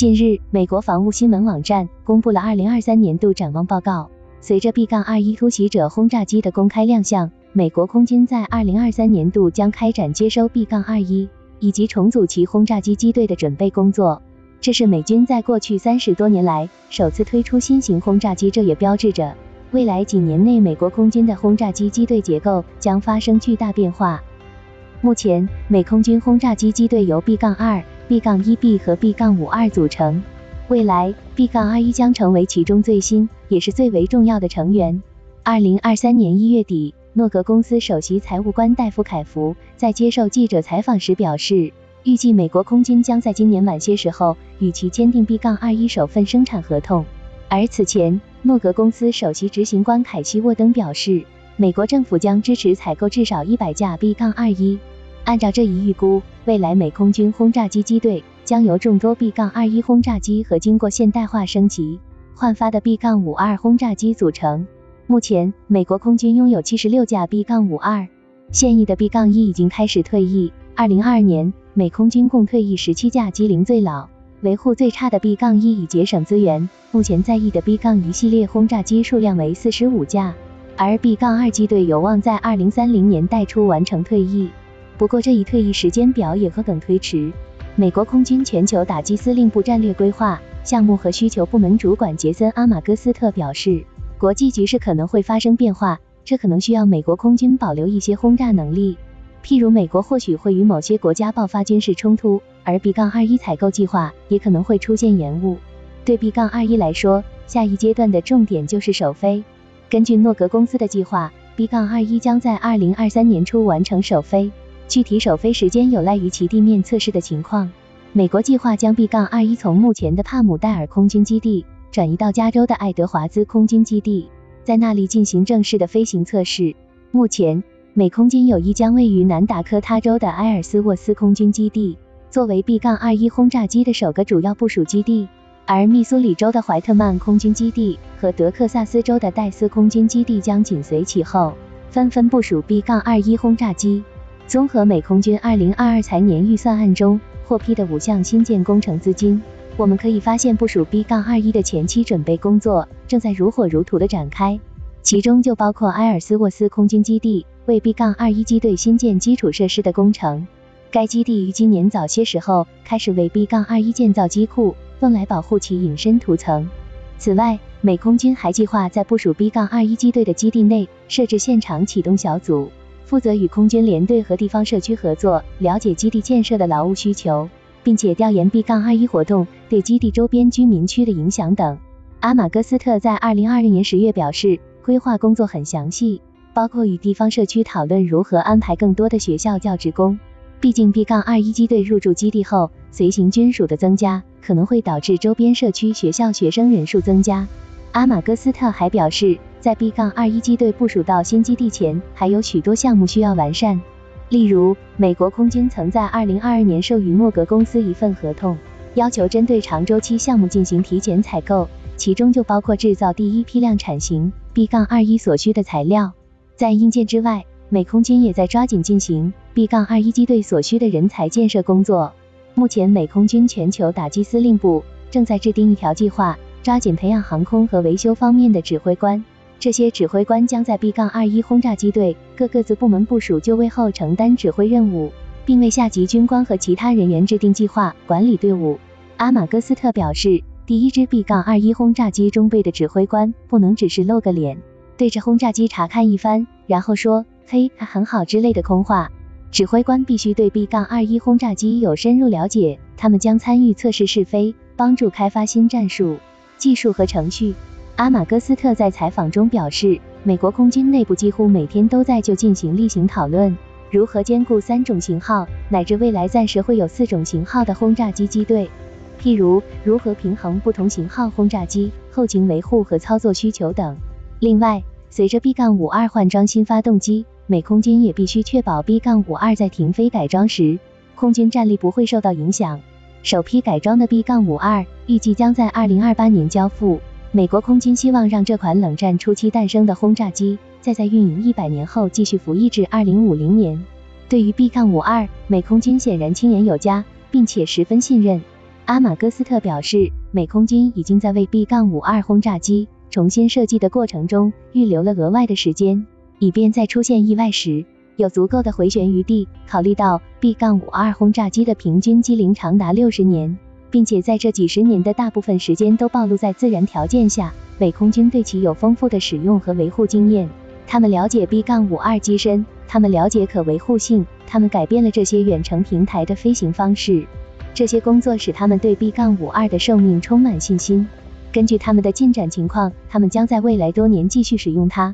近日，美国防务新闻网站公布了2023年度展望报告。随着 B-21 突袭者轰炸机的公开亮相，美国空军在2023年度将开展接收 B-21 以及重组其轰炸机机队的准备工作。这是美军在过去三十多年来首次推出新型轰炸机，这也标志着未来几年内美国空军的轰炸机机队结构将发生巨大变化。目前，美空军轰炸机机队由 B-2、B 杠 1B 和 B 杠52组成，未来 B 杠21将成为其中最新也是最为重要的成员。二零二三年一月底，诺格公司首席财务官戴夫·凯福在接受记者采访时表示，预计美国空军将在今年晚些时候与其签订 B 杠21首份生产合同。而此前，诺格公司首席执行官凯西·沃登表示，美国政府将支持采购至少一百架 B 杠21。按照这一预估，未来美空军轰炸机机队将由众多 B-21 轰炸机和经过现代化升级焕发的 B-52 轰炸机组成。目前，美国空军拥有七十六架 B-52，现役的 B-1 已经开始退役。二零二二年，美空军共退役十七架机龄最老、维护最差的 B-1，以节省资源。目前在役的 B-1 系列轰炸机数量为四十五架，而 B-2 机队有望在二零三零年代初完成退役。不过这一退役时间表也和等推迟。美国空军全球打击司令部战略规划项目和需求部门主管杰森·阿马戈斯特表示，国际局势可能会发生变化，这可能需要美国空军保留一些轰炸能力。譬如，美国或许会与某些国家爆发军事冲突，而 B-21 采购计划也可能会出现延误。对 B-21 来说，下一阶段的重点就是首飞。根据诺格公司的计划，B-21 将在2023年初完成首飞。具体首飞时间有赖于其地面测试的情况。美国计划将 B-21 从目前的帕姆代尔空军基地转移到加州的爱德华兹空军基地，在那里进行正式的飞行测试。目前，美空军有意将位于南达科他州的埃尔斯沃斯空军基地作为 B-21 轰炸机的首个主要部署基地，而密苏里州的怀特曼空军基地和德克萨斯州的戴斯空军基地将紧随其后，纷纷部署 B-21 轰炸机。综合美空军二零二二财年预算案中获批的五项新建工程资金，我们可以发现部署 B 杠21的前期准备工作正在如火如荼的展开，其中就包括埃尔斯沃斯空军基地为 B 杠21机队新建基础设施的工程。该基地于今年早些时候开始为 B 杠21建造机库，用来保护其隐身涂层。此外，美空军还计划在部署 B 杠21机队的基地内设置现场启动小组。负责与空军联队和地方社区合作，了解基地建设的劳务需求，并且调研 B 杠21活动对基地周边居民区的影响等。阿马戈斯特在二零二二年十月表示，规划工作很详细，包括与地方社区讨论如何安排更多的学校教职工。毕竟 B 杠21机队入驻基地后，随行军属的增加可能会导致周边社区学校学生人数增加。阿马戈斯特还表示。在 B 杠21机队部署到新基地前，还有许多项目需要完善。例如，美国空军曾在2022年授予莫格公司一份合同，要求针对长周期项目进行提前采购，其中就包括制造第一批量产型 B 杠21所需的材料。在硬件之外，美空军也在抓紧进行 B 杠21机队所需的人才建设工作。目前，美空军全球打击司令部正在制定一条计划，抓紧培养航空和维修方面的指挥官。这些指挥官将在 B-21 轰炸机队各个子部门部署就位后承担指挥任务，并为下级军官和其他人员制定计划、管理队伍。阿马戈斯特表示，第一支 B-21 轰炸机中队的指挥官不能只是露个脸，对着轰炸机查看一番，然后说“嘿，它很好”之类的空话。指挥官必须对 B-21 轰炸机有深入了解，他们将参与测试试飞，帮助开发新战术、技术和程序。阿马戈斯特在采访中表示，美国空军内部几乎每天都在就进行例行讨论，如何兼顾三种型号，乃至未来暂时会有四种型号的轰炸机机队，譬如如何平衡不同型号轰炸机后勤维护和操作需求等。另外，随着 B 杠52换装新发动机，美空军也必须确保 B 杠52在停飞改装时，空军战力不会受到影响。首批改装的 B 杠52预计将在2028年交付。美国空军希望让这款冷战初期诞生的轰炸机，再在运营一百年后继续服役至二零五零年。对于 B 杠52美空军显然亲眼有加，并且十分信任。阿马戈斯特表示，美空军已经在为 B 杠52轰炸机重新设计的过程中预留了额外的时间，以便在出现意外时有足够的回旋余地。考虑到 B 杠52轰炸机的平均机龄长达六十年，并且在这几十年的大部分时间都暴露在自然条件下，美空军对其有丰富的使用和维护经验。他们了解 B-52 机身，他们了解可维护性，他们改变了这些远程平台的飞行方式。这些工作使他们对 B-52 的寿命充满信心。根据他们的进展情况，他们将在未来多年继续使用它，